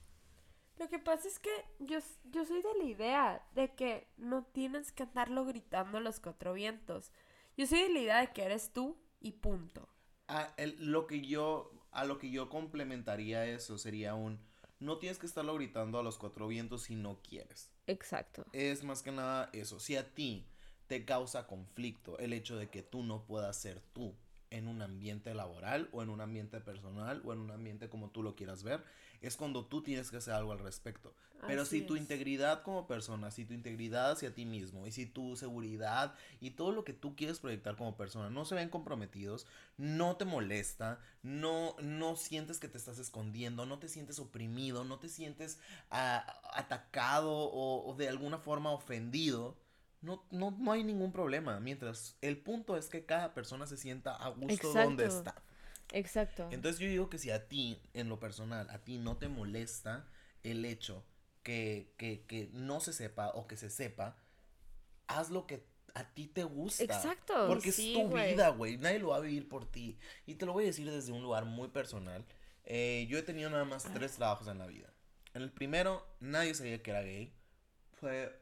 Lo que pasa es que yo, yo soy de la idea de que no tienes que andarlo gritando a los cuatro vientos. Yo soy de la idea de que eres tú y punto. a, el- lo que yo a lo que yo complementaría eso sería un no tienes que estarlo gritando a los cuatro vientos si no quieres. Exacto. Es más que nada eso. Si a ti te causa conflicto el hecho de que tú no puedas ser tú en un ambiente laboral o en un ambiente personal o en un ambiente como tú lo quieras ver, es cuando tú tienes que hacer algo al respecto. Pero Así si tu es. integridad como persona, si tu integridad hacia ti mismo y si tu seguridad y todo lo que tú quieres proyectar como persona no se ven comprometidos, no te molesta, no, no sientes que te estás escondiendo, no te sientes oprimido, no te sientes ah, atacado o, o de alguna forma ofendido, no, no, no hay ningún problema. Mientras el punto es que cada persona se sienta a gusto donde está. Exacto. Entonces yo digo que si a ti, en lo personal, a ti no te molesta el hecho que, que, que no se sepa o que se sepa, haz lo que a ti te gusta. Exacto, Porque sí, es tu vida, güey. Nadie lo va a vivir por ti. Y te lo voy a decir desde un lugar muy personal. Eh, yo he tenido nada más tres trabajos en la vida. En el primero, nadie sabía que era gay. Fue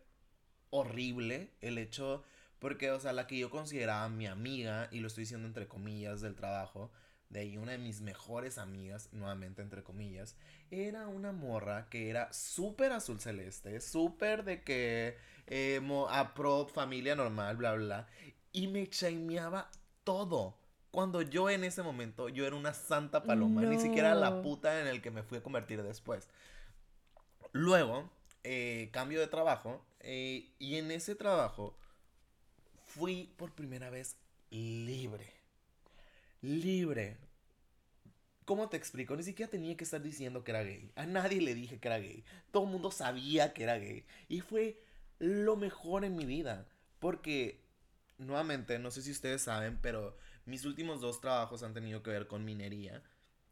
horrible el hecho, porque, o sea, la que yo consideraba mi amiga, y lo estoy diciendo entre comillas del trabajo, de ahí una de mis mejores amigas, nuevamente entre comillas, era una morra que era súper azul celeste, súper de que eh, mo- a pro familia normal, bla, bla, y me chameaba todo. Cuando yo en ese momento, yo era una santa paloma, ni siquiera la puta en el que me fui a convertir después. Luego, eh, cambio de trabajo, eh, y en ese trabajo fui por primera vez libre. Libre. ¿Cómo te explico? Ni siquiera tenía que estar diciendo que era gay. A nadie le dije que era gay. Todo el mundo sabía que era gay. Y fue lo mejor en mi vida. Porque, nuevamente, no sé si ustedes saben, pero mis últimos dos trabajos han tenido que ver con minería.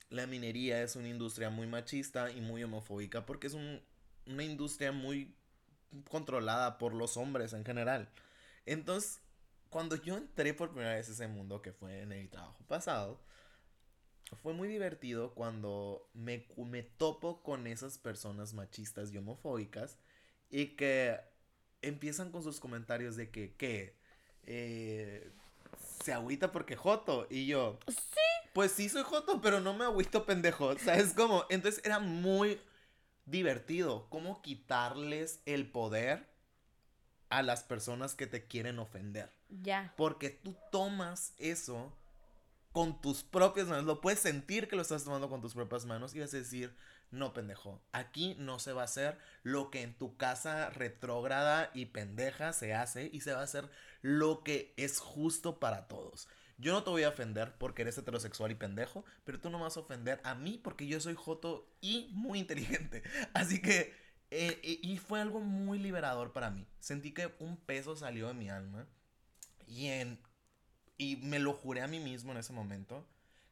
La minería es una industria muy machista y muy homofóbica porque es un- una industria muy controlada por los hombres en general. Entonces, cuando yo entré por primera vez a ese mundo, que fue en el trabajo pasado, fue muy divertido cuando me, me topo con esas personas machistas y homofóbicas y que empiezan con sus comentarios de que, ¿qué? Eh, se agüita porque Joto. Y yo, pues sí soy Joto, pero no me agüito pendejo. O sea, es como, entonces era muy divertido. Cómo quitarles el poder a las personas que te quieren ofender. Ya. Porque tú tomas eso con tus propias manos. Lo puedes sentir que lo estás tomando con tus propias manos y vas a decir, no pendejo, aquí no se va a hacer lo que en tu casa retrógrada y pendeja se hace y se va a hacer lo que es justo para todos. Yo no te voy a ofender porque eres heterosexual y pendejo, pero tú no me vas a ofender a mí porque yo soy joto y muy inteligente. Así que, eh, eh, y fue algo muy liberador para mí. Sentí que un peso salió de mi alma y, en, y me lo juré a mí mismo en ese momento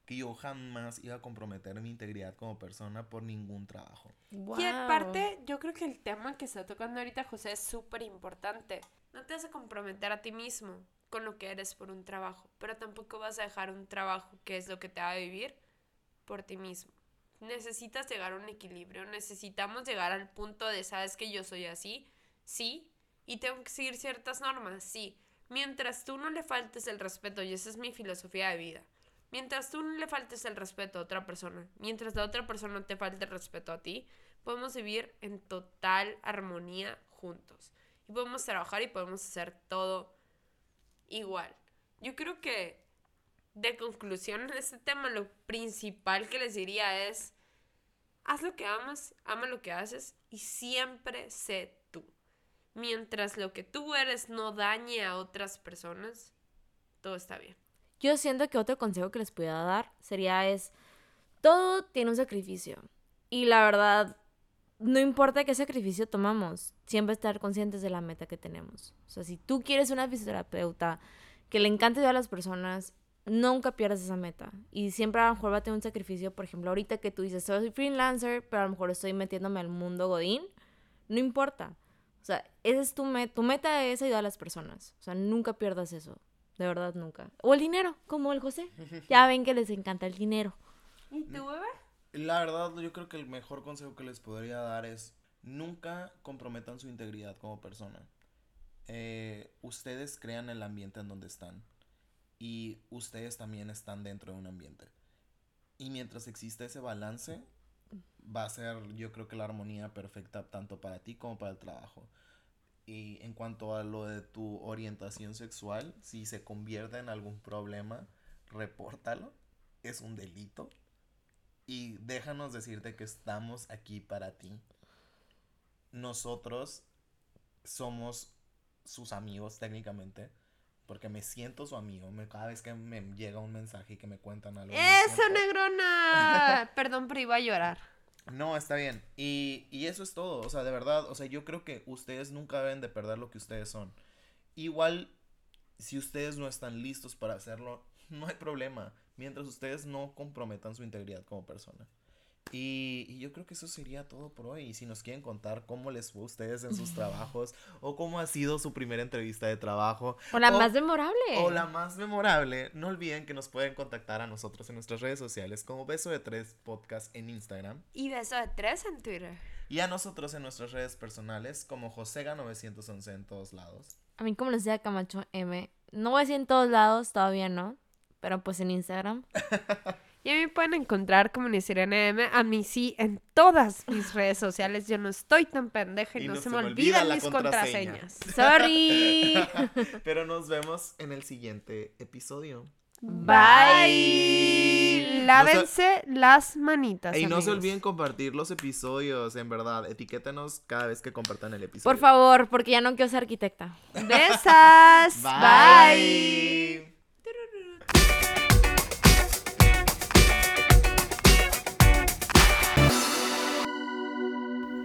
que yo jamás iba a comprometer mi integridad como persona por ningún trabajo. Wow. Y aparte, yo creo que el tema que está tocando ahorita José es súper importante. No te vas a comprometer a ti mismo con lo que eres por un trabajo, pero tampoco vas a dejar un trabajo que es lo que te va a vivir por ti mismo. Necesitas llegar a un equilibrio, necesitamos llegar al punto de, sabes que yo soy así, sí, y tengo que seguir ciertas normas, sí. Mientras tú no le faltes el respeto, y esa es mi filosofía de vida, mientras tú no le faltes el respeto a otra persona, mientras la otra persona no te falte el respeto a ti, podemos vivir en total armonía juntos. Y podemos trabajar y podemos hacer todo igual. Yo creo que de conclusión en este tema lo principal que les diría es, haz lo que amas, ama lo que haces y siempre sé tú. Mientras lo que tú eres no dañe a otras personas, todo está bien. Yo siento que otro consejo que les pudiera dar sería es todo tiene un sacrificio. Y la verdad, no importa qué sacrificio tomamos, siempre estar conscientes de la meta que tenemos. O sea, si tú quieres una fisioterapeuta que le encante ayudar a las personas, nunca pierdas esa meta. Y siempre a lo mejor va a tener un sacrificio, por ejemplo, ahorita que tú dices, soy freelancer, pero a lo mejor estoy metiéndome al mundo godín, no importa. O sea, esa es tu meta. Tu meta es ayudar a las personas. O sea, nunca pierdas eso. De verdad, nunca. O el dinero, como el José. Ya ven que les encanta el dinero. ¿Y tú, bebé? La verdad, yo creo que el mejor consejo que les podría dar es nunca comprometan su integridad como persona. Eh, ustedes crean el ambiente en donde están y ustedes también están dentro de un ambiente. Y mientras exista ese balance, va a ser yo creo que la armonía perfecta tanto para ti como para el trabajo. Y en cuanto a lo de tu orientación sexual, si se convierte en algún problema, repórtalo. Es un delito. Y déjanos decirte que estamos aquí para ti. Nosotros somos sus amigos técnicamente. Porque me siento su amigo. Me, cada vez que me llega un mensaje y que me cuentan algo. ¡Eso, negrona! Perdón, pero iba a llorar. No, está bien. Y, y eso es todo. O sea, de verdad. O sea, yo creo que ustedes nunca deben de perder lo que ustedes son. Igual, si ustedes no están listos para hacerlo, no hay problema. Mientras ustedes no comprometan su integridad como persona. Y, y yo creo que eso sería todo por hoy. Y si nos quieren contar cómo les fue a ustedes en sus trabajos, o cómo ha sido su primera entrevista de trabajo, O la O- más memorable. o la más memorable, no olviden que nos pueden contactar a nosotros en nuestras redes sociales como Beso de Tres Podcast en Instagram. Y beso de tres en Twitter. Y a nosotros en nuestras redes personales como Josega911 en todos lados. A mí, como les decía Camacho M, no voy a decir en todos lados, todavía no. Pero pues en Instagram. Y a mí me pueden encontrar como Nisirene M. A mí sí, en todas mis redes sociales. Yo no estoy tan pendeja y, no, se, me olvidan la mis contraseña. contraseñas. Sorry. Pero nos vemos en el siguiente episodio. Bye. Lávense las manitas. Y no se olviden compartir los episodios, en verdad. Etiquétenos cada vez que compartan el episodio. Por favor, porque ya no quiero ser arquitecta. Besas. Bye. Bye.